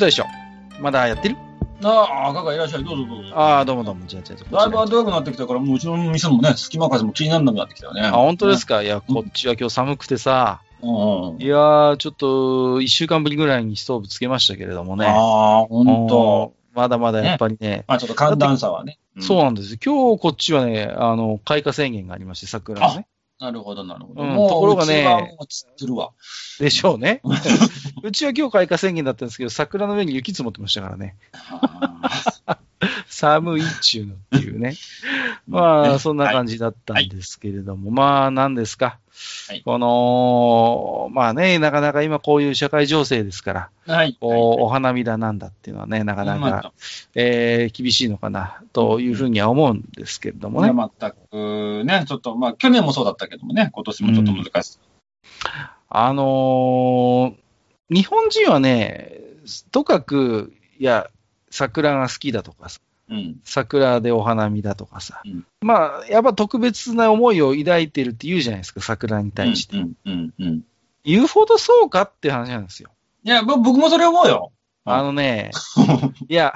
ゆう大将、まだやってる？ああ、かかいらっしゃい。どうぞどうぞ。ああ、どうもどうも。じゃあ、じゃあ、だいぶ暖かくなってきたから、もううちの店もね、隙間風も気にならなくなってきたよね。あ、本当ですか、いや、こっちは今日寒くてさ、うんうん。いやー、ちょっと、一週間ぶりぐらいにストーブつけましたけれどもね。ああ、ほんと。うんまだまだやっぱりね、まあちょっと寒暖差はね。そうなんですよ。今日こっちはね、あの、開花宣言がありまして、桜のね。なるほど、なるほど。ところがね。でしょうね。うちは今日開花宣言だったんですけど、桜の上に雪積もってましたからね。あ寒いっちゅうのっていうね。まあ、そんな感じだったんですけれども、まあ、何ですか。はいこの、まあね、なかなか今こういう社会情勢ですから、ーはい。こうお花見だなんだっていうのはね、なかなまか、えー厳しいのかな、というふうには思うんですけれどもね。全くね、ちょっと、まあ去年もそうだったけどもね、今年もちょっと難しい。あのー日本人はね、とかく、いや、桜が好きだとかさ、うん。桜でお花見だとかさ、うんまあ、やっぱ特別な思いを抱いてるって言うじゃないですか、桜に対して。うん、うん、うん。言うほどそうかって話なんですよ。いや、ぼ僕もそれ思うよ。うんあのね、いや、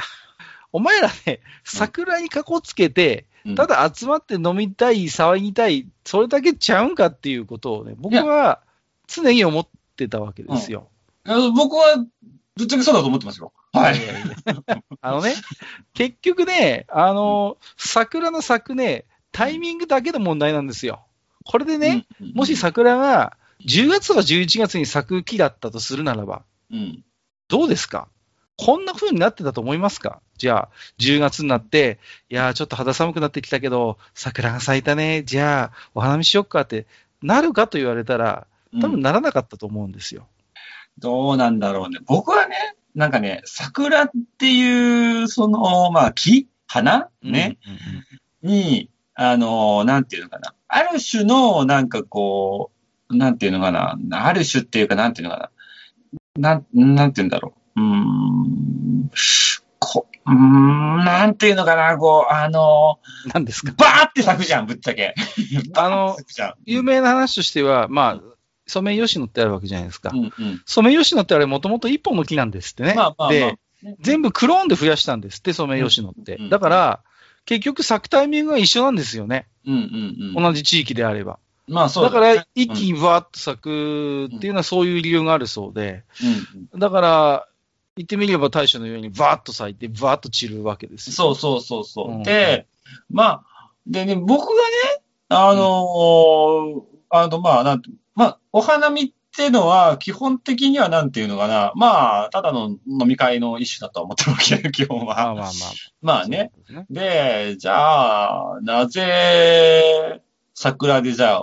お前らね、桜にかこつけて、うんただ集まって飲みたい、騒ぎたい、それだけちゃうんかっていうことをね、僕は常に思ってたわけですよ。僕は、ぶっちゃけそうだと思ってますよ。はい。やいやあのね、結局ね、あの、桜の咲くね、タイミングだけの問題なんですよ。これでね、うん、もし桜が10月とか11月に咲く木だったとするならば、うん、どうですか？こんな風になってたと思いますか？じゃあ、10月になって、いやー、ちょっと肌寒くなってきたけど、桜が咲いたね、じゃあ、お花見しよっかって、なるかと言われたら、多分ならなかったと思うんですよ。どうなんだろうね。僕はね、なんかね、桜っていう、その、まあ、木花？ね、に、あの、なんていうのかな。ある種の、なんかこう、なんていうのかな。ある種っていうか、なんていうのかな。なん、なんていうんだろう。うーん。こうーん、なんていうのかな、こう、あの、うん。何ですか？バーって咲くじゃん、ぶっちゃけ。あの。有名な話としては、まあ、ソメイヨシノってあるわけじゃないですかう。んうん。ソメイヨシノってあれもともと一本の木なんですってね。まあまあまあで、全部クローンで増やしたんですって、ソメイヨシノって。うんだから、結局咲くタイミングが一緒なんですよね。うんうんうん。同じ地域であれば。まあそうだかねら、一気にバーッと咲くっていうのはそういう理由があるそうで。うんうんだから、言ってみれば大将のようにバーッと咲いて、バーッと散るわけですよ。そうそうそうそう。うんで、まあ、でね、僕がね、あのーあの、まあ、なんて、まあ、お花見ってのは、基本的にはなんていうのかな、まあ、ただの飲み会の一種だとは思ってるわけよ、基本は。まあまあまあ。まあね。ですね。で、じゃあ、なぜ、桜でじゃあ、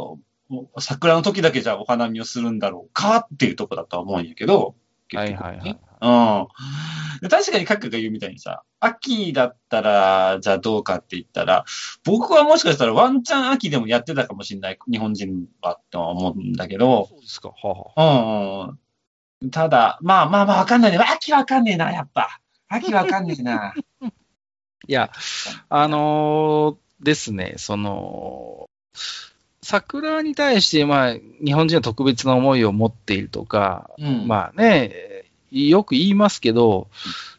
桜の時だけじゃあお花見をするんだろうかっていうとこだとは思うんやけど、はいはいはい。うん。で確かにカッカが言うみたいにさ、秋だったら、じゃあどうかって言ったら、僕はもしかしたらワンチャン秋でもやってたかもしれない、日本人はとは思うんだけど、そうですか。はあうん。ただ、まあまあまあわかんないね。秋わかんねえな、やっぱ。秋わかんねえな。いや、あのーですね、その、桜に対して、まあ、日本人は特別な思いを持っているとか、うん。まあね、よく言いますけど、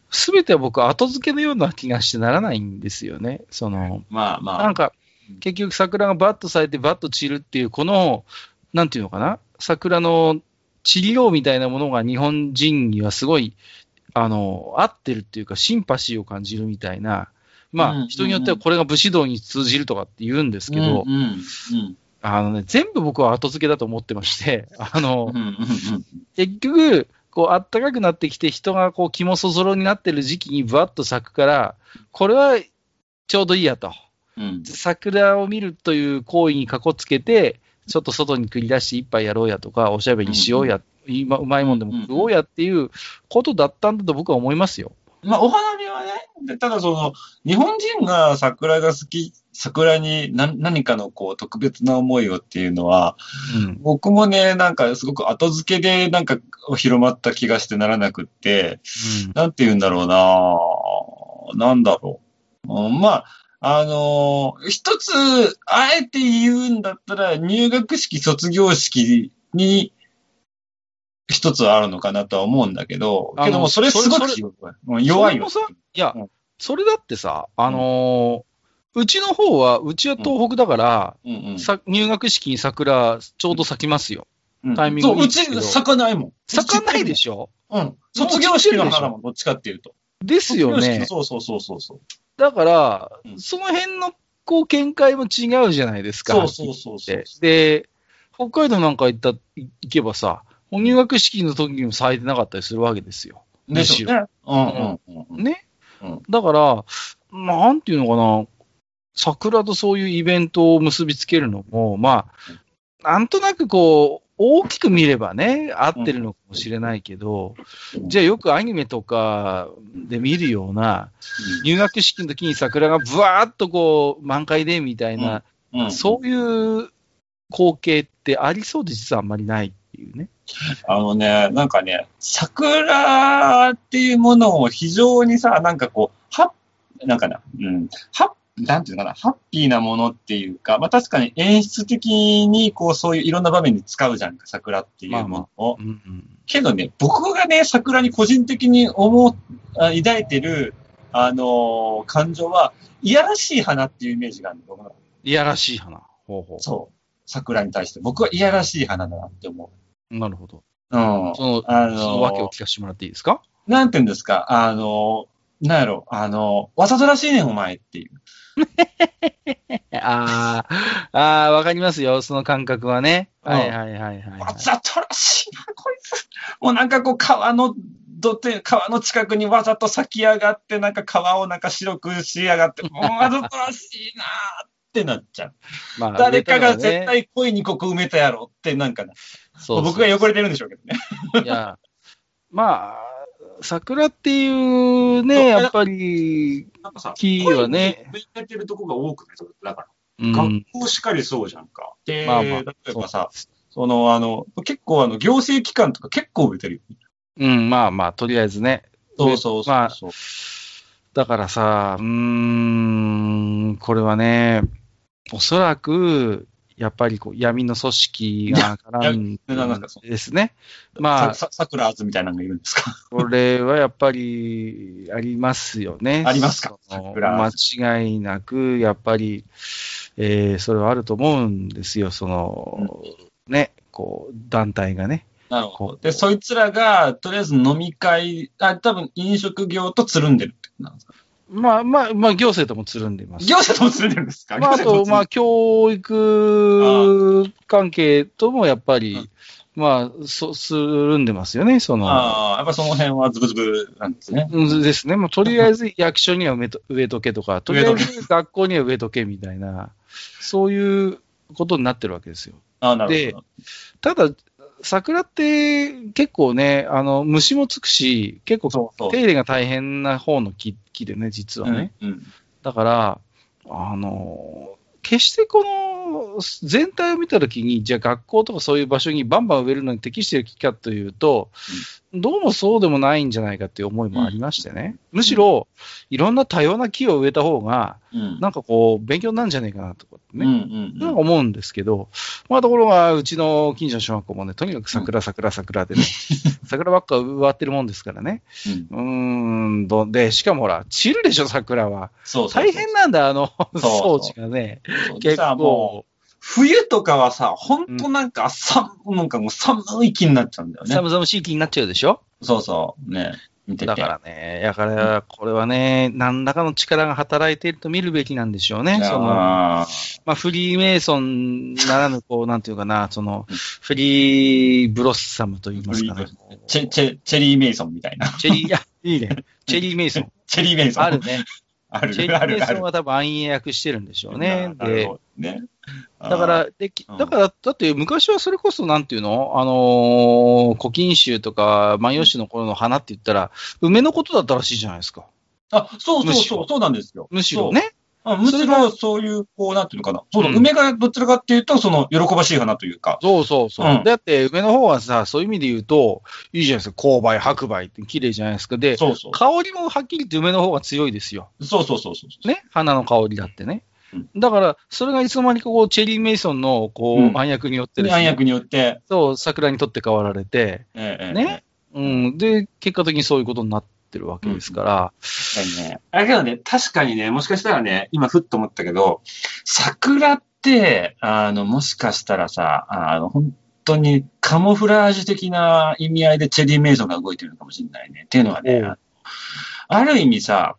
すべては僕は後付けのような気がしてならないんですよね。その、まあまあ。なんか、結局桜がバッと咲いてバッと散るっていう、この、なんていうのかな、桜の治療みたいなものが日本人にはすごい、あの、合ってるっていうか、シンパシーを感じるみたいな、まあ、うんうんうん。人によってはこれが武士道に通じるとかって言うんですけど、うんうんうんあのね、全部僕は後付けだと思ってまして、あの、うんうんうん。結局、こう、暖かくなってきて人がこう、気もそぞろになってる時期にバッと咲くから、これはちょうどいいやと。うん桜を見るという行為にかこつけて、ちょっと外に繰り出して一杯やろうやとか、おしゃべりしようやっ今うまいもんでも食おうやっていうことだったんだと僕は思いますよ。まあ、お花見はね、でただその、日本人が桜が好き、桜に何何かのこう特別な思いをっていうのは、うん。僕もね、なんかすごく後付けでなんか広まった気がしてならなくって、なんて言うんだろうななんだろう。うんまあ、あのー一つ、あえて言うんだったら、入学式、卒業式に、一つはあるのかなとは思うんだけど、けども、それすごく弱いよ。いやうん、それだってさ、あのーうちの方は、うちは東北だから、うんうんさ入学式に桜、ちょうど咲きますよ。うんタイミングそう、うち咲かないもん。咲かないでょ。しょ？うん。卒業式の花だもん、どっちかっていうと。ですよね。そうそうそうそうそう。だからう、んその辺の、こう、見解も違うじゃないですか。そうそうそうそうで。で、北海道なんか行った、行けばさ、入学式の時にも咲いてなかったりするわけですよ。でしょうね。うんうんうんうん。ね。うんだから、なんていうのかな、桜とそういうイベントを結びつけるのも、まあ、なんとなくこう、大きく見ればね、合ってるのかもしれないけど、うんじゃあよくアニメとかで見るような、入学式の時に桜がブワーっとこう、満開でみたいな、うんそういう光景ってありそうで実はあんまりないっていうね。あのね、なんかね、桜っていうものを非常にさ、なんかこう、はなんかな、うん、はなんていうのかな、ハッピーなものっていうか、まあ確かに演出的にこう、そういういろんな場面に使うじゃんか、桜っていうものを。うんうん。けどね、僕がね、桜に個人的に思う、あ抱いてる、あのー感情は、いやらしい花っていうイメージがあるの、僕の。いやらしい花。ほうほそう。桜に対して。僕はいやらしい花だなって思う。なるほど。う。うん。その、あのーその訳を聞かせてもらっていいですか？なんて言うんですか、あの、なんやろ、あの、わざとらしいねん、お前っていう。ああ、ああ、わかりますよ、その感覚はね。うんはいはいはいはい、はいわ。ざとらしいな、こいつ。もうなんかこう、川の土手、川の近くにわざと咲き上がって、なんか川をなんか白くしやがって、もうわざとらしいなってなっちゃう。まあ誰かが絶、対恋にここ埋めたやろってなんかな。そうそう僕が汚れてるんでしょうけどね。いや、まあ、桜っていうね、やっぱり、なんかさ、木はね恋に埋めてるとこが多くない？だから。うん、学校しかりそうじゃんか。で、まあまあ例えばさ、その、あの、結構あの、行政機関とか結構植えてるよ。うん、まあまあ、とりあえずね。そうそうそうまあそう。だからさ、うーん、これはね、おそらく、やっぱりこう闇の組織が絡んでですね。まあ、さ、さ桜ーズみたいなのがいるんですか？これはやっぱりありますよね。ありますか？間違いなく、やっぱり、えーそれはあると思うんですよ。その、ね、こう、団体がね。なるほど。で、そいつらが、とりあえず飲み会、あ、多分飲食業とつるんでるってことなんですか？まあまあ、まあ、行政ともつるんでます。業者ともつるんでるんですか？まあ、あと、まあ、教育関係ともやっぱり、うんまあ、そ、するんでますよね、その。ああ、やっぱその辺はズブズブなんですね。うんですね。もうとりあえず役所には植えとけとか、とりあえず学校には植えとけみたいな、そういうことになってるわけですよ。ああ、なるでほど。ただ、桜って結構ね、あの、虫もつくし、結構手入れが大変な方の木木でね、実はね。うん。うんだから、あの、決してこの、全体を見たときに、じゃあ学校とかそういう場所にバンバン植えるのに適している木かというと、どうもそうでもないんじゃないかっていう思いもありましてね。むしろ、いろんな多様な木を植えた方が、うん。なんかこう、勉強になるんじゃないかなとかってね。うんうんなんか思うんですけど、まあところが、うちの近所の小学校もね、とにかく桜、桜、桜でね、桜ばっか植わってるもんですからね。うんうーん、どで、しかもほら、散るでしょ、桜は。そうそう。大変なんだ、あの、そう 装置がね。そう結構、う、冬とかはさ、ほんとなんか、さ、なんかもう寒い気になっちゃうんだよね。寒々しい気になっちゃうでしょ？そうそう。ね。見てて。だからね、だから、これはね、何らかの力が働いていると見るべきなんでしょうね。その、あまあ、フリーメイソンならぬ、こう、なんていうかな、そのうん、フリーブロッサムと言いますかね。ーチェ、チェ、チェリーメイソンみたいな。チェリー、いや、いいね。チェリーメイソン。チェリーメイソン。ある。ね。あるチェリーメイソン。は多分暗躍してるんでしょうね。でね。だから、できだから、だって昔はそれこそなんていうの？あのー古今集とか万葉集の頃の花って言ったら、梅のことだったらしいじゃないですか。あ、そうそうそう、そうなんですよ。むしろね。あむしろそういう、こう、なんていうのかな。そうだ、うん梅がどちらかっていうと、その、喜ばしい花というか。そうそうそう。うんだって梅の方はさ、そういう意味で言うと、いいじゃないですか。紅梅、白梅って綺麗じゃないですか。で、そうそう。香りもはっきり言って梅の方が強いですよ。そうそうそうそう。ね？花の香りだってねうん。だから、それがいつの間にかこう、チェリー・メイソンの、こう、うん。暗躍によってですね、暗躍によって、そう、桜にとって変わられて、ええええね。うん。で、結果的にそういうことになってるわけですから、確かにね。だけどね、確かにね、もしかしたらね、今ふっと思ったけど、桜って、あの、もしかしたらさ、あの、本当にカモフラージュ的な意味合いでチェリー・メイソンが動いてるのかもしれないね。っていうのはねある意味さ、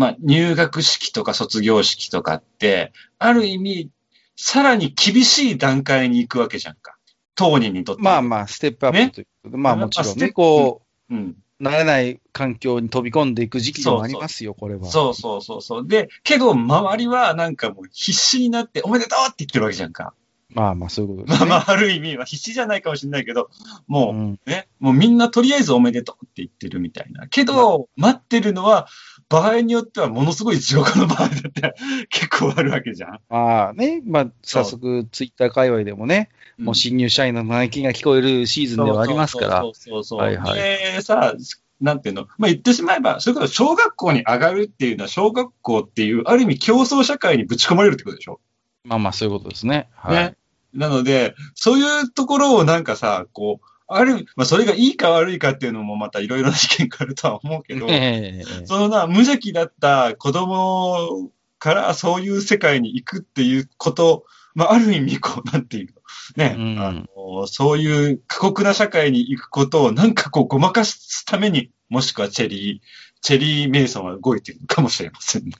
まあ、入学式とか卒業式とかって、ある意味、さらに厳しい段階に行くわけじゃんか。当人にとって。まあまあ、ステップアップということで、まあもちろんね、こうん。う、慣れない環境に飛び込んでいく時期でもありますよ、これは。そうそうそうそう。で、けど、周りはなんかもう必死になって、おめでとうって言ってるわけじゃんか。まあまあ、そういうことですね。まあまあ、ある意味は必死じゃないかもしれないけど、もう、うんね、もうみんなとりあえずおめでとうって言ってるみたいな。けど、待ってるのは、場合によってはものすごい地獄の場合だって 結構あるわけじゃん。まあね、まあ、早速、ツイッター界隈でもね、もう新入社員の嘆きが聞こえるシーズンではありますからそ、うそうそう。はいはいで、さ、なんていうの、まあ言ってしまえば、それこそ小学校に上がるっていうのは、小学校っていう、ある意味競争社会にぶち込まれるってことでしょ？まあまあ、そういうことですね。はい。ね。なので、そういうところをなんかさ、こう、ある、まあそれがいいか悪いかっていうのもまたいろいろな意見があるとは思うけど、ええ。そのな、無邪気だった子供からそういう世界に行くっていうこと、まあある意味こう、なんていうの、ね、うん。あの、そういう過酷な社会に行くことをなんかこうごまかすために、もしくはチェリー、チェリー・メイソンは動いてるのかもしれませんね。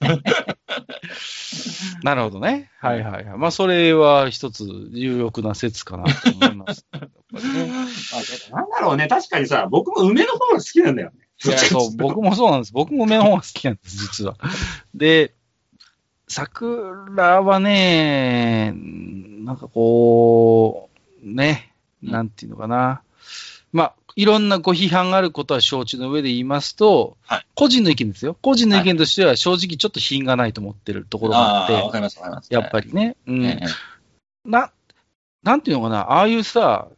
なるほどね。はいはいはい。まあ、それは一つ有力な説かなと思います。ね あなんだろうね、確かにさ、僕も梅の方が好きなんだよね。いやそう、僕もそうなんです。僕も梅の方が好きなんです、実は。で、桜はね、なんかこう、ね、なんていうのかな。まあ、いろんなご批判があることは承知の上で言いますと、はい個人の意見ですよ。個人の意見としては正直ちょっと品がないと思ってるところがあって、わかります、わかります。やっぱりね。うん。ええな、なんていうのかな、ああいうさ、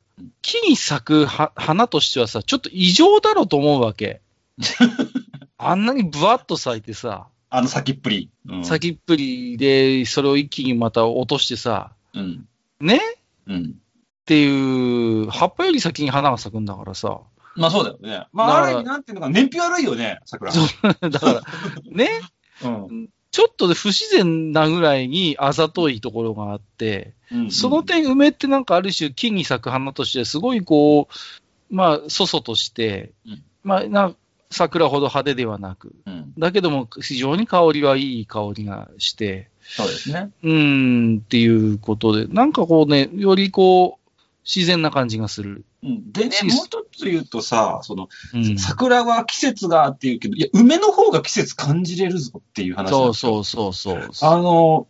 木に咲くは花としてはさ、ちょっと異常だろうと思うわけ。あんなにブワッと咲いてさ、あの先っぷり。うん先っぷりで、それを一気にまた落としてさ、うん。ね？っうん。ていう、葉っぱより先に花が咲くんだからさ。まあそうだよね。まあ、ある意味なんていうのか、燃費悪いよね、桜。そうだから、ね、うん。ちょっと不自然なぐらいにあざといところがあって、うんその点、梅ってなんかある種、木に咲く花として、すごいこう、まあ、そそとして、うんまあな、桜ほど派手ではなく、うん。だけども、非常に香りはいい香りがして、そうですね。うーん、っていうことで、なんかこうね、よりこう、自然な感じがする。うん。でねもう一つ言うとさ、その、うん、桜は季節がっていうけど、いや、梅の方が季節感じれるぞっていう話そううそうそうそう。あの、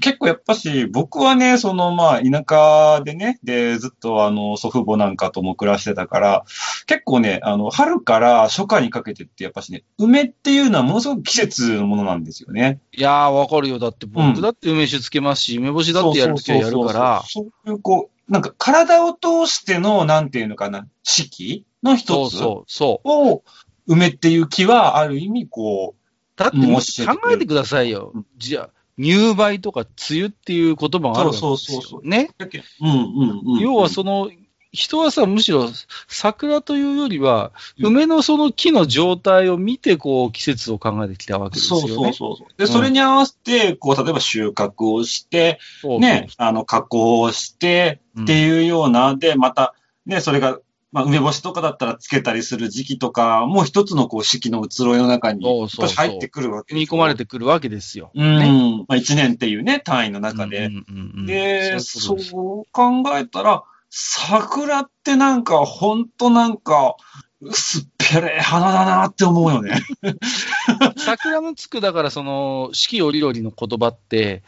結構やっぱし、僕はね、そのまあ、田舎でね、で、ずっとあの、祖父母なんかとも暮らしてたから、結構ね、あの、春から初夏にかけてってやっぱしね、梅っていうのはものすごく季節のものなんですよね。いやー、わかるよ。だってうん僕だって梅酒つけますし、梅干しだってやるときはやるから、そうそうそうそうそういうこう、なんか体を通しての、なんていうのかな、四季の一つ。を、梅っていう木は、ある意味こだってもう考えてくださいようん。じゃあ、入梅とか梅雨っていう言葉があるわけですよ。そうそうそうそうね。うんうんうん。要はその、人はさ、むしろ桜というよりは、うん梅のその木の状態を見て、こう、季節を考えてきたわけですよね。そうそうそうそう。で、それに合わせて、こう、例えば収穫をして、ね、あの、加工をして、うんっていうような、で、また、ね、それが、まあ、梅干しとかだったらつけたりする時期とか、もう一つのこう、四季の移ろいの中に、そうそうそう入ってくるわけ組み込まれてくるわけですよ。うん。ねまあ、一年っていうね、単位の中で。うんうんうんで、そう考えたら、桜ってなんか、ほんとなんか、薄っぺれえ花だなって思うよね。桜のつく、だからその、四季折々の言葉って、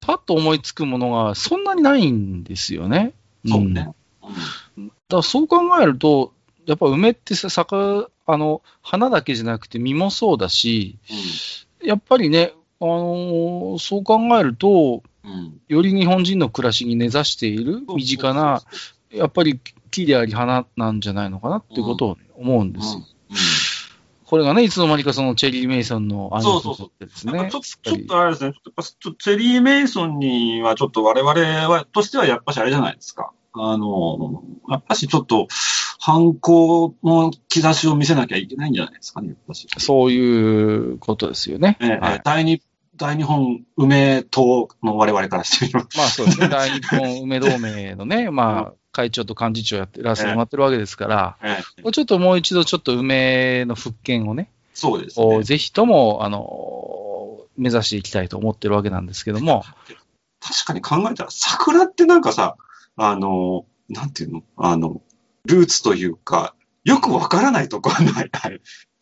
パッと思いつくものがそんなにないんですよね。そうね。うん。だそう考えると、やっぱ梅ってさ、咲あの、花だけじゃなくて実もそうだし、やっぱりね、あのーそう考えると、より日本人の暮らしに根ざしている身近な、やっぱり木であり花なんじゃないのかなっていうことを思うんですよ。これがね、いつの間にかそのチェリー・メイソンのアニメそうそうそうってですねなんかちょ。ちょっとあれですね、ちょっチェリー・メイソンにはちょっと我々は、としてはやっぱしあれじゃないですか。あの、やっぱしちょっと、犯行の兆しを見せなきゃいけないんじゃないですかね、やっぱし。そういうことですよね。ええはい第二、大日本梅党の我々からしてみます。まあそうですね。大日本梅同盟のね、まあ、会長と幹事長やってらせてもらってるわけですから、ええちょっともう一度ちょっと梅の復権をね、そうですね。ぜひとも、あの、目指していきたいと思ってるわけなんですけども、確かに考えたら、桜ってなんかさ、あの、なんていうの？あの、ルーツというか、よくわからないとこはない。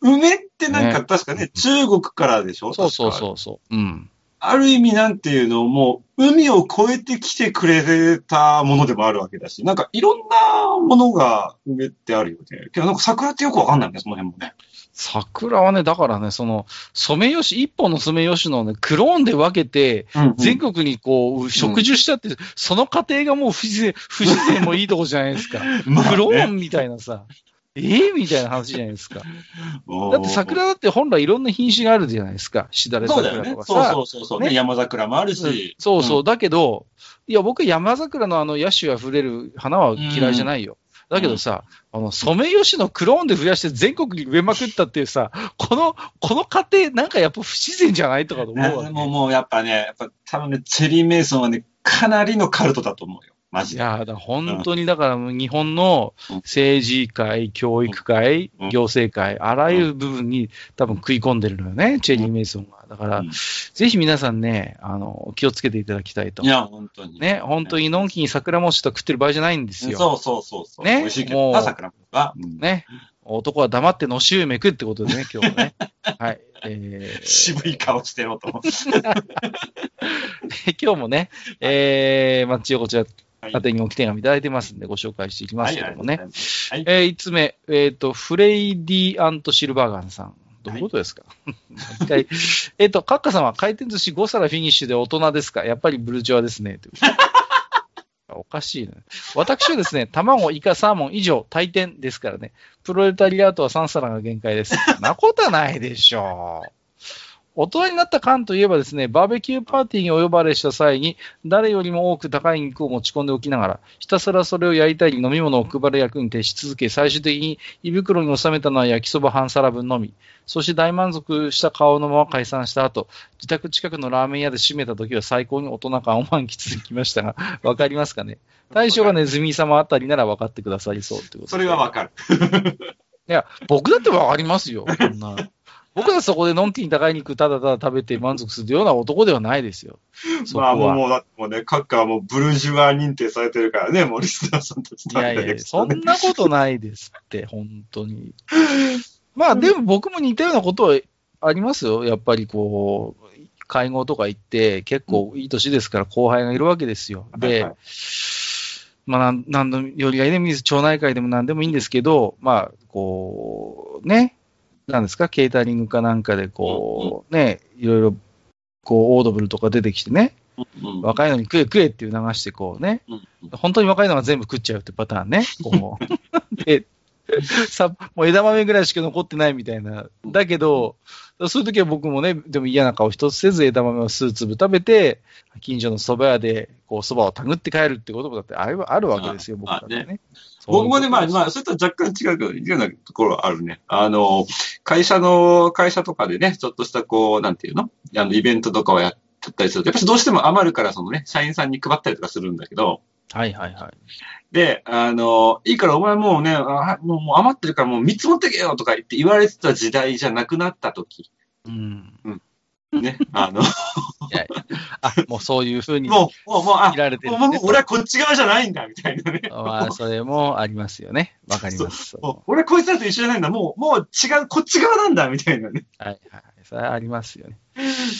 梅ってなんかね確かね、中国からでしょ？そうそうそうそう。うん。ある意味なんていうのもう、海を越えてきてくれたものでもあるわけだし、なんかいろんなものが梅ってあるよね。けどなんか桜ってよくわかんないね、その辺もね。桜はね、だからね、その、ソメイヨシ、一本のソメイヨシノをね、クローンで分けて、全国にこう、植樹したって、その過程がもう不自然、不自然もいいとこじゃないですか。まあねクローンみたいなさ、ええみたいな話じゃないですか。だって桜だって本来いろんな品種があるじゃないですか。しだれそうだよね桜と。かさ。そうそうそうそう、ねね。山桜もあるし。そうそう。んだけど、いや、僕山桜のあの野手あふれる花は嫌いじゃないよ。だけどさ、あの、ソメイヨシノクローンで増やして全国に植えまくったっていうさ、この、この過程なんかやっぱ不自然じゃないとかと思うわけ。もう、もうやっぱね、やっぱ多分ね、チェリー・メイソンはね、かなりのカルトだと思うよ。マジで。いや、だ本当にだから日本のうん政治界、教育界うん、行政界、あらゆる部分に多分食い込んでるのよね、チェリー・メイソンが。だからうん、ぜひ皆さんね、あの、気をつけていただきたいとい。や、本当に。ね、本当にのんきに桜餅とか食ってる場合じゃないんですよ。そうそうそうそう。ね美味しいけもうどな、桜もは。うんね。男は黙ってのしゅうめくってことでね、今日はね。はい。えー渋い顔してろと。今日もね、えー、まあ、一応こちら、はい宛てにおき手紙いただいてますんで、ご紹介していきますけどもね。はい。はい。えー、5つ目、えっ、と、フレイディ・アント・シルバーガンさん。どういうことですか、一回、えっと、カッカさんは回転寿司5皿フィニッシュで大人ですか？やっぱりブルジョワですね。おかしいね。私はですね、卵、イカ、サーモン以上、大点ですからね。プロレタリアートは3皿が限界です。そんなことはないでしょう。大人になった感といえばですね、バーベキューパーティーにお呼ばれした際に、誰よりも多く高い肉を持ち込んでおきながら、ひたすらそれを焼いたり飲み物を配る役に徹し続け、最終的に胃袋に収めたのは焼きそば半皿分のみ。そして大満足した顔のまま解散した後、自宅近くのラーメン屋で締めた時は最高に大人感を満喫できましたが、わかりますかね？対象がネズミ様あたりなら分かってくださりそうってことでそれはわかる。いや、僕だってわかりますよ。そんな。僕はそこでのんきに高い肉ただただ食べて満足するような男ではないですよ。まあもう、は。もう、だってもうね、閣下はもうブルジュワ認定されてるからね、もうリスナーさんたちいやいや、そんなことないですって、本当に。まあでも僕も似たようなことはありますよ。やっぱりこう、会合とか行って、結構いい年ですから後輩がいるわけですよ。で、まあなん、何のよりがいでもいいです。町内会でも何でもいいんですけど、まあ、こう、ね、なんですか、ケータリングかなんかでこう、ね、いろいろ、こう、オードブルとか出てきてね、うん若いのに食え食えっていう流してこうね、うん本当に若いのが全部食っちゃうってパターンね。こう で さもう枝豆ぐらいしか残ってないみたいな。だけど、そういう時は僕もね、でも嫌な顔一つせず枝豆を数粒食べて、近所の蕎麦屋で、こう蕎麦をたぐって帰るってこともだってあるあるわけですよ、僕まあだってね。僕もね、まあ、あ、まあ、それとは若干違うようなところはあるね。あの、会社の、会社とかでね、ちょっとしたこう、なんていうの？あの、イベントとかをやったりすると、やっぱりどうしても余るから、そのね、社員さんに配ったりとかするんだけど、はいはいはい。で、あの、いいからお前もうね、あもうもう余ってるからもう3つ持ってけよとか言って言われてた時代じゃなくなった時うん。ね、あの、いやいやあ、もうそういうふうにもう、もう、もう、あ見、られてるもう、もう俺はこっち側じゃないんだ、みたいなね。まあ、それもありますよね。わかります。もう俺はこいつらと一緒じゃないんだ。もう、もう違う、こっち側なんだ、みたいなね。はいはい。それはありますよね。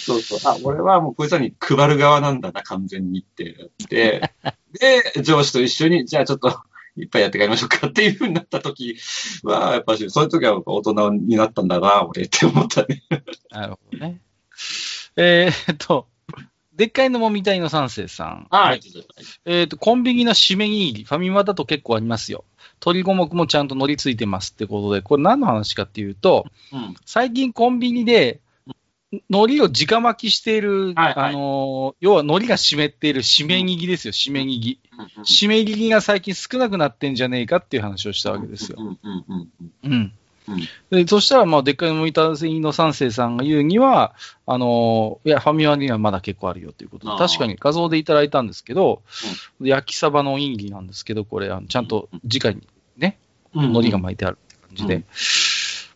そうそう。あ、俺はもうこいつらに配る側なんだな、完全にってなって。で、上司と一緒に、じゃあちょっと、いっぱいやって帰りましょうかっていう風になった時は、やっぱし、そういう時は大人になったんだな、俺って思ったね。なるほどね。えーっと、でっかいのもみたいの三世さん。はい。えーっと、コンビニの締め握り、ファミマだと結構ありますよ。鶏五目もちゃんと乗りついてますってことで、これ何の話かっていうと、うん。最近コンビニで、海苔を直巻きしている、はいはいあのー要は海苔が湿っている締め握りですよ、締め握り。締め切りが最近少なくなってんじゃねえかっていう話をしたわけですよ。うんうんうんうん。うん。うんでそしたら、まあ、でっかいモニター船の三世さんが言うには、あのーいや、ファミマにはまだ結構あるよということで、確かに画像でいただいたんですけど、焼きサバのおにぎりなんですけど、これ、あのちゃんと直にね、うん海苔が巻いてあるって感じで。うん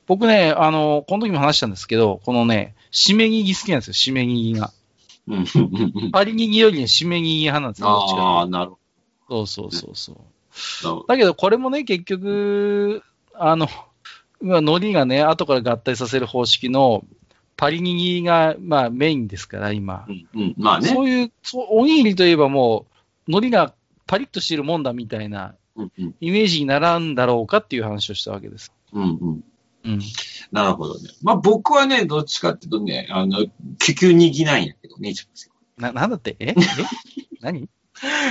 僕ね、あのーこの時も話したんですけど、このね、締め握り好きなんですよ、締め握りが。パリ握りよりね、締め握り派なんですよ、どっちかああ、なるほそうそうそうそう。ど。だけど、これもね、結局、あの、まあ、海苔がね、後から合体させる方式のパリ握りが、まあ、メインですから、今う。んうん。まあね。そういうそう、おにぎりといえばもう、海苔がパリッとしてるもんだみたいな。イメージにならんだろうかっていう話をしたわけです。うんうん。うん。なるほどね。まあ僕はね、どっちかっていうとね、あの、救急握なんやけどね、一番。な、なんだって？え？え？何？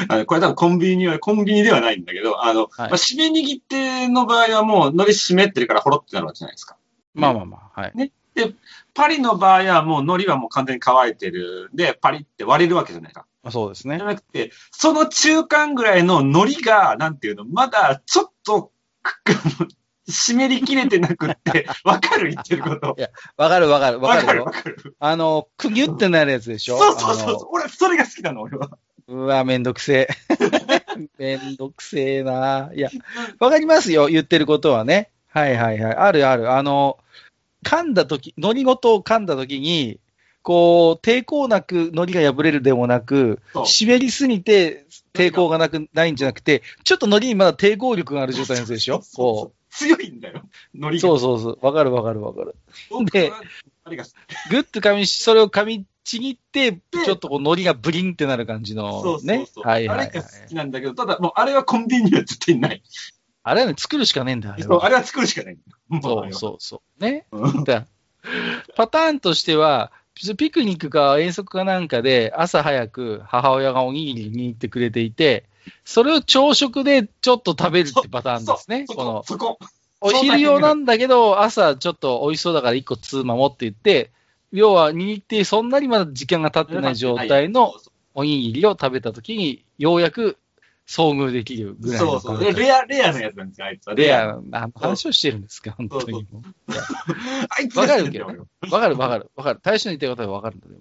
あのこれ多分コンビニには、コンビニではないんだけど、あの、はいまあ、締め握っての場合はもう、海苔湿ってるからほろってなるわけじゃないですか。まあまあまあ、はい。パリの場合はもう海苔はもう完全に乾いてる。で、パリって割れるわけじゃないか。まあ、そうですねじゃ。なくて、その中間ぐらいの海苔が、なんていうの、まだちょっと、湿りきれてなくって、わかる言ってること。わかるわかるわわかるかるよ。わかる。あの、くぎゅってなるやつでしょ？そうそうそう。俺、それが好きなの、俺は。うわ、めんどくせえ。めんどくせえな。いや、わかりますよ、言ってることはね。はいはいはい。あるある。あの、噛んだとき、海苔ごと噛んだときに、こう、抵抗なく海苔が破れるでもなく、湿りすぎて抵抗がなく、ないんじゃなくて、ちょっと海苔にまだ抵抗力がある状態のやつでしょ？こ強いんだよ、海う。苔が。そうそうそう。わかるわかるわかる。僕はあれが好きぐっと噛みし、それを噛みちぎって、ちょっとこう海苔がブリンってなる感じそうのそうね。そう。はいはい、はいあれが。好きなんだけど、ただもうあれはコンビニには絶対ない。あれはね、作るしかねえんだよ、あれそう、は。あれは作るしかないそうそうそう。ね。パターンとしては、ピクニックか遠足かなんかで、朝早く母親がおにぎりに行ってくれていて、それを朝食でちょっと食べるってパターンですね。そこのこ、そこ。お昼用なんだけど、朝ちょっと美味しそうだから一個つまもって言って、要は握ってそんなにまだ時間が経ってない状態のおにぎりを食べたときに、ようやく遭遇できるぐらいのそうそう。レア、レアなやつなんですよ、あいつは。レアな話をしてるんですか、本当にもう。あいつわかるけど。わかるわかるわかる。大将の言ってることはわかるんだけど。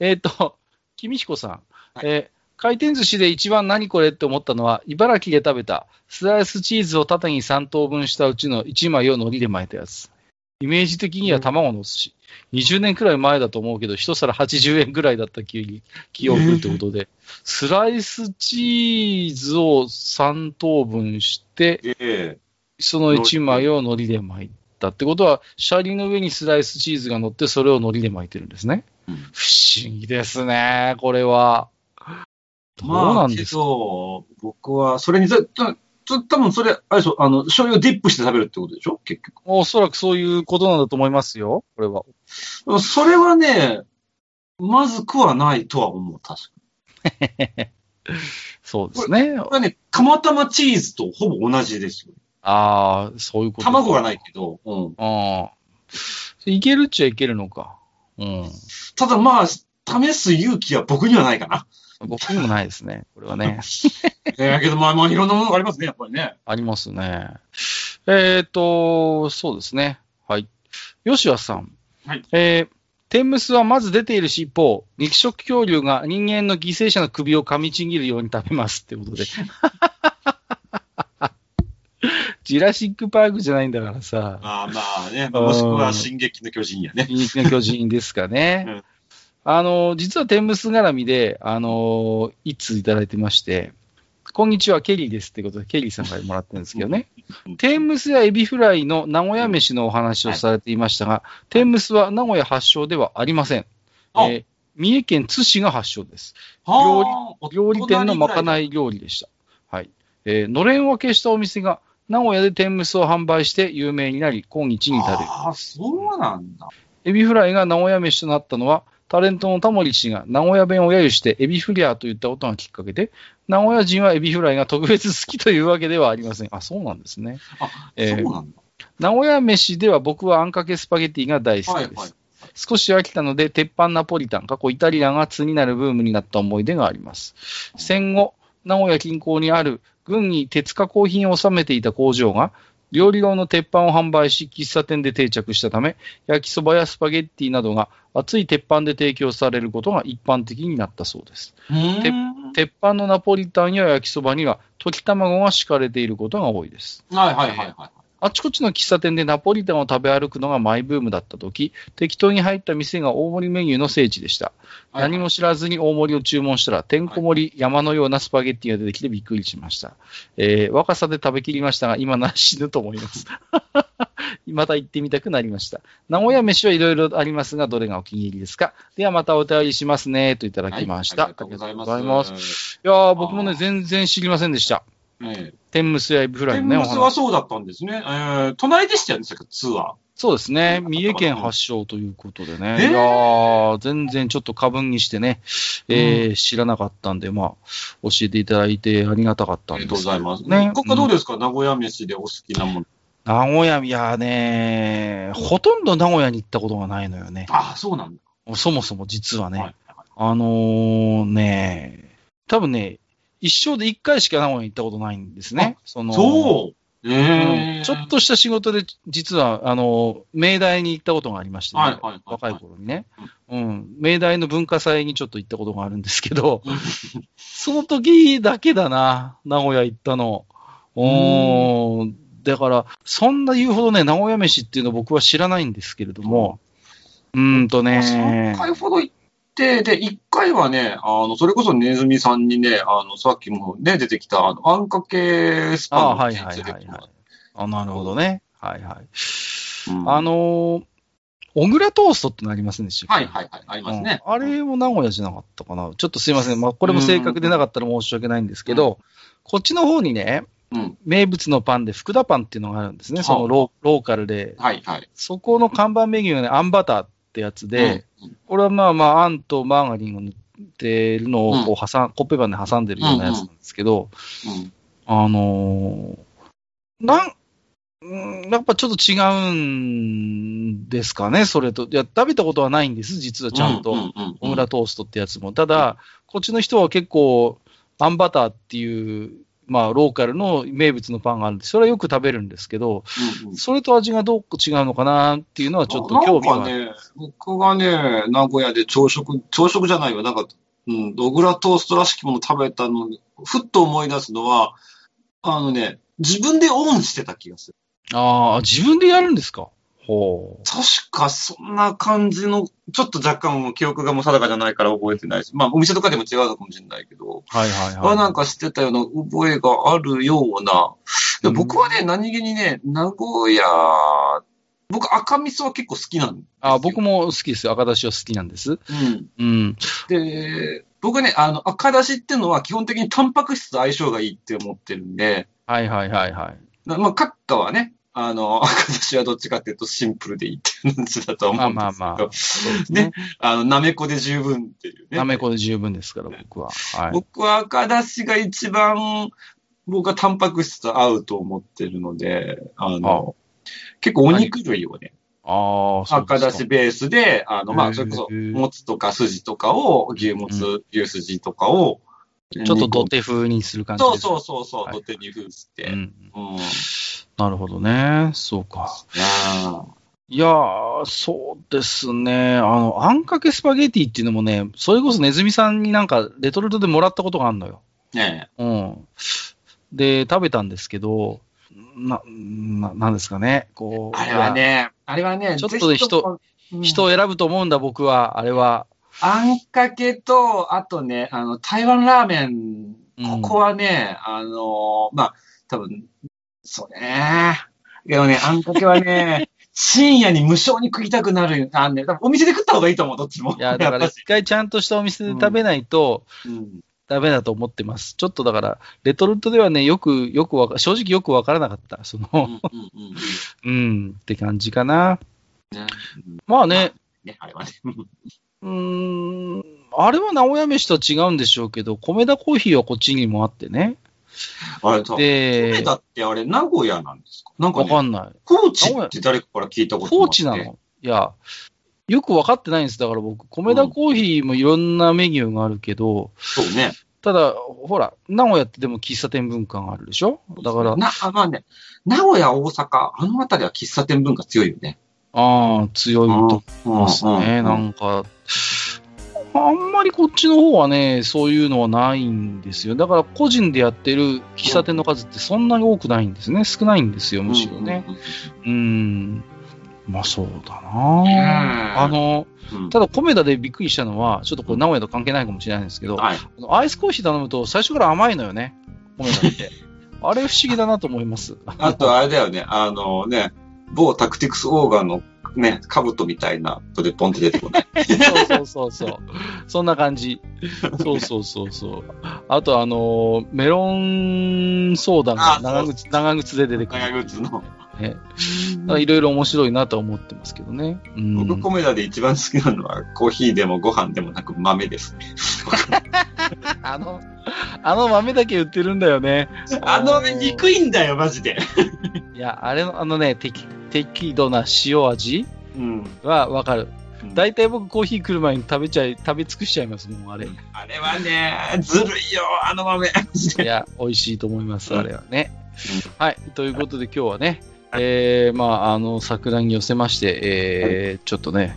えっ、と、君彦さん。はいえー回転寿司で一番何これって思ったのは、茨城で食べたスライスチーズを縦に3等分したうちの1枚を海苔で巻いたやつ。イメージ的には卵のお寿司。20年くらい前だと思うけど、一皿80円くらいだった記記憶ってことで、スライスチーズを3等分して、ええその1枚を海苔で巻いたってことは、シャリの上にスライスチーズが乗って、それを海苔で巻いてるんですね。うん不思議ですね、これは。どうまあ、けなんですか、ど、僕は、それにずっと、多分それ、あれでしょ、あの、醤油をディップして食べるってことでしょ結局。おそらくそういうことなんだと思いますよ、これは。それはね、まずくはないとは思う、確か そうですねに。。これはね、釜玉チーズとほぼ同じですよ。ああ、そういうことか。卵がないけど、うん。ああ。いけるっちゃいけるのか。うん。ただまあ、試す勇気は僕にはないかな。僕にもないですね、これはね。ええけどまあまあ、いろんなものがありますね、やっぱりね。ありますね。えっ、と、そうですね。はい。吉谷さん。はいえー、天むすはまず出ているし、一方、肉食恐竜が人間の犠牲者の首を噛みちぎるように食べますってことで。ジュラシックパークじゃないんだからさ、まあまあね、まあもしくは進撃の巨人やね。進撃の巨人ですかね。うんあの、実は天むす絡みで、あの、一通いただいてまして、こんにちは、ケリーですってことで、ケリーさんからもらってるんですけどね。天むすやエビフライの名古屋飯のお話をされていましたが、天むすは名古屋発祥ではありません。あえー三重県津市が発祥です。はあ料理店のまかい。ない料理でした。はい。えーのれん分けしたお店が名古屋で天むすを販売して有名になり、今日に至る。ああ、そうなんだ。エビフライが名古屋飯となったのは、タレントのタモリ氏が名古屋弁を揶揄してエビフリャーと言ったことがきっかけで、名古屋人はエビフライが特別好き というわけではありません。あ、そうなんですね。あ、えーそうなんだ。名古屋飯では僕はあんかけスパゲティが大好きです。はいはい。少し飽きたので、鉄板ナポリタン、過去イタリアンが通になるブームになった思い出があります。戦後、名古屋近郊にある軍に鉄加工品を収めていた工場が、料理用の鉄板を販売し、喫茶店で定着したため、焼きそばやスパゲッティなどが熱い鉄板で提供されることが一般的になったそうです。鉄板のナポリタンや焼きそばには溶き卵が敷かれていることが多いです。はいはいはいはい。あちこちの喫茶店でナポリタンを食べ歩くのがマイブームだった時、適当に入った店が大盛りメニューの聖地でした。はい何も知らずに大盛りを注文したら、てんこ盛り山のようなスパゲッティが出てきてびっくりしました。えー若さで食べきりましたが、今なら死ぬと思います。また行ってみたくなりました。名古屋飯はいろいろありますが、どれがお気に入りですか？ではまたお便りしますね、といただきました。はいありがとうございます。ありがとうございますいやー、僕もね、全然知りませんでした。ええ天むすやエビフライ天のね、お話。むすはそうだったんですね。えー、隣でしたよね、さっきツアー。そうですね。三重県発祥ということでね。えーいやー、全然ちょっと過分にしてね、えー知らなかったんで、まあ、教えていただいてありがたかったんありですがとうございます。ね。ここどううんですか、名古屋飯でお好きなもの。名古屋、いやーねほとんど名古屋に行ったことがないのよね。ああ、そうなんだ。そもそも実はね。はいあのー、ね多分ね、一生で一回しか名古屋に行ったことないんですね。そのそう？ええうんちょっとした仕事で、実は、あの、明大に行ったことがありましてね、はいはいはいはい。若い頃にね、うん。明大の文化祭にちょっと行ったことがあるんですけど、う んその時だけだな、名古屋行ったの。おー。だから、そんな言うほどね、名古屋飯っていうのは僕は知らないんですけれども、うーんとね、3回ほど行って、で、1回はね、あの、それこそネズミさんにね、あの、さっきもね、出てきた、あの、あんかけスパあンはいはいはいはい。あ、なるほどね。はいはい。うんあのー小倉トーストってのありませんでしたはいはいはい、ありますね。うんあれも名古屋じゃなかったかな。ちょっとすいません。まあ、これも正確でなかったら申し訳ないんですけど、こっちの方にね、うん。名物のパンで福田パンっていうのがあるんですね。そのローローカルで。はいはい。そこの看板メニューがね、あんバターってやつで、うん、これはまあまあ、あんとマーガリンを塗ってるのをこう挟ん、コッペパンで挟んでるようなやつなんですけど、うん。あのーなん、うんやっぱちょっと違うんですかね、それと。いや、食べたことはないんです、実はちゃんと。うううん小村トーストってやつも。ただ、こっちの人は結構、あんバターっていう、まあ、ローカルの名物のパンがあるんで、それはよく食べるんですけど、うんうんそれと味がどう違うのかなっていうのはちょっと興味が。なんかね、僕がね、名古屋で朝食、朝食じゃないわ、なんか、うん、小倉トーストらしきもの食べたの、ふっと思い出すのは、あのね、自分でオンしてた気がする。ああ、自分でやるんですか？ほう。確かそんな感じの、ちょっと若干記憶がもう定かじゃないから覚えてないし、まあお店とかでも違うのかもしれないけど、はいはいはい。あなんか知ってたような覚えがあるような。でうん僕はね、何気にね、名古屋、僕赤味噌は結構好きなんですよ。あ僕も好きですよ。赤だしは好きなんです。うん。うん。で、僕ね、あの、赤だしっていうのは基本的にタンパク質と相性がいいって思ってるんで、はいはいはいはい。なまあ、閣下はね、あの、赤だしはどっちかっていうとシンプルでいいっていう話だと思まあうんですけど、まあまあ。そうですねね。あの、なめこで十分っていうね。なめこで十分ですから、僕は。はい。僕は赤だしが一番、僕はタンパク質と合うと思ってるので、あの、結構お肉類をね、ああ、赤だしベースで、あの、まあ、それこそ、もつとか筋とかを、牛もつ、牛筋とかを、ちょっと土手風にする感じそうです。そうそうそう、はい土手に封して。うん。うん。なるほどね。そうか。あいやー、そうですね。あの、あんかけスパゲティっていうのもね、それこそネズミさんになんかレトルトでもらったことがあるのよ。ーねうん。で、食べたんですけど、な、な、なんですかね。こう。あれはね、あれはね、ちょっとねぜひとも、人を選ぶと思うんだ、僕は。あれは。あんかけと、あとね、あの、台湾ラーメン、ここはね、うん、あの、まあ、多分、そうね。けどね、あんかけはね、深夜に無償に食いたくなる。あね、お店で食った方がいいと思う、どっちも。いや、だから一回ちゃんとしたお店で食べないと、ダメだと思ってます。ちょっとだから、レトルトではね、よく、よくわか、正直よくわからなかった。その、うん、うん、って感じかな。ね、まあね。ね、あれはね。うん、あれは名古屋飯とは違うんでしょうけど、米田コーヒーはこっちにもあってね。あれ、で、米田ってあれ、名古屋なんですか？なんか、ね、わかんない。高知って誰かから聞いたこと高知なのいや、よくわかってないんです。だから僕、米田コーヒーもいろんなメニューがあるけど、うん、そうね。ただ、ほら、名古屋ってでも喫茶店文化があるでしょ？だから。な、あ、まあね、名古屋、大阪、あの辺りは喫茶店文化強いよね。ああ、強いと思いますね。なんか、あんまりこっちの方はね、そういうのはないんですよ。だから個人でやってる喫茶店の数ってそんなに多くないんですね。少ないんですよ、むしろね。うん。まあそうだなあの、ただ、コメダでびっくりしたのは、ちょっとこれ名古屋と関係ないかもしれないんですけど、はい、アイスコーヒー頼むと最初から甘いのよね、コメダって。あれ不思議だなと思います。あと、あれだよね、あのね、某タクティクスオーガンのね、カブトみたいなとでポンって出てこない。そうそうそうそう。そんな感じ。そうそうそうそう。あと、あのー、メロンソーダが長靴、長靴で出てくる。長靴の。ね。いろいろ面白いなと思ってますけどね。うん、僕、コメダで一番好きなのは、コーヒーでもご飯でもなく豆ですね。あの、あの豆だけ売ってるんだよね。あの豆憎いんだよ、マジで。いや、あれの、あのね、適、適度な塩味はわかる。大体僕コーヒー来る前に食べちゃい、食べ尽くしちゃいますもん、あれ。あれはね、ずるいよ、あの豆。いや、美味しいと思います、あれはね。はい。ということで今日はね、えー、まあ、あの、桜に寄せまして、えー、ちょっとね、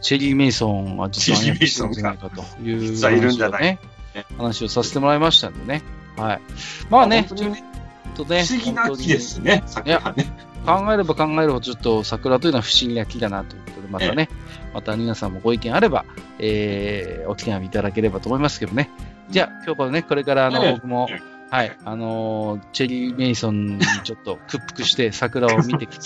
チェリー・メイソンは実はね、いるんじゃないかという話をね、話をさせてもらいましたんでね。はい。まあね、ちょっとね、不思議な木ですね、桜ね。考えれば考えるほど、ちょっと桜というのは不思議な木だなということで、またね、また皆さんもご意見あれば、えー、お手紙いただければと思いますけどね。じゃあ、今日からね、これからあの、僕も、はい、あのー、チェリー・メイソンにちょっと屈服して 桜を見て帰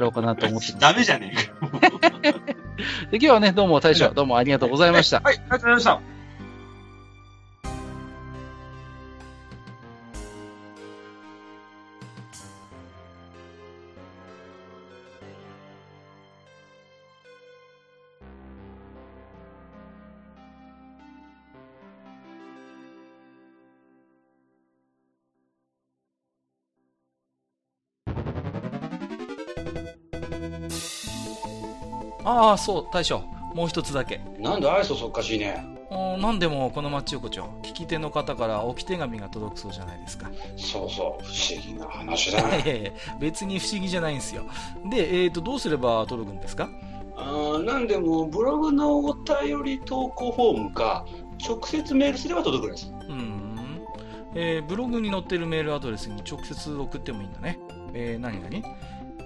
ろうかなと思ってます。ダメじゃねえか。で、今日はね、どうも大将、どうもありがとうございました。はい、ありがとうございました。ああ、そう、大将。もう一つだけ。なんで愛想そっかしいね。なんでもこの町横丁、聞き手の方から置き手紙が届くそうじゃないですか。そうそう、不思議な話だね。いやいや別に不思議じゃないんですよ。で、えっ、ー、と、どうすれば届くんですか？あなんでも、ブログのお便り投稿フォームか、直接メールすれば届くんです。うん。えー、ブログに載ってるメールアドレスに直接送ってもいいんだね。えー、何々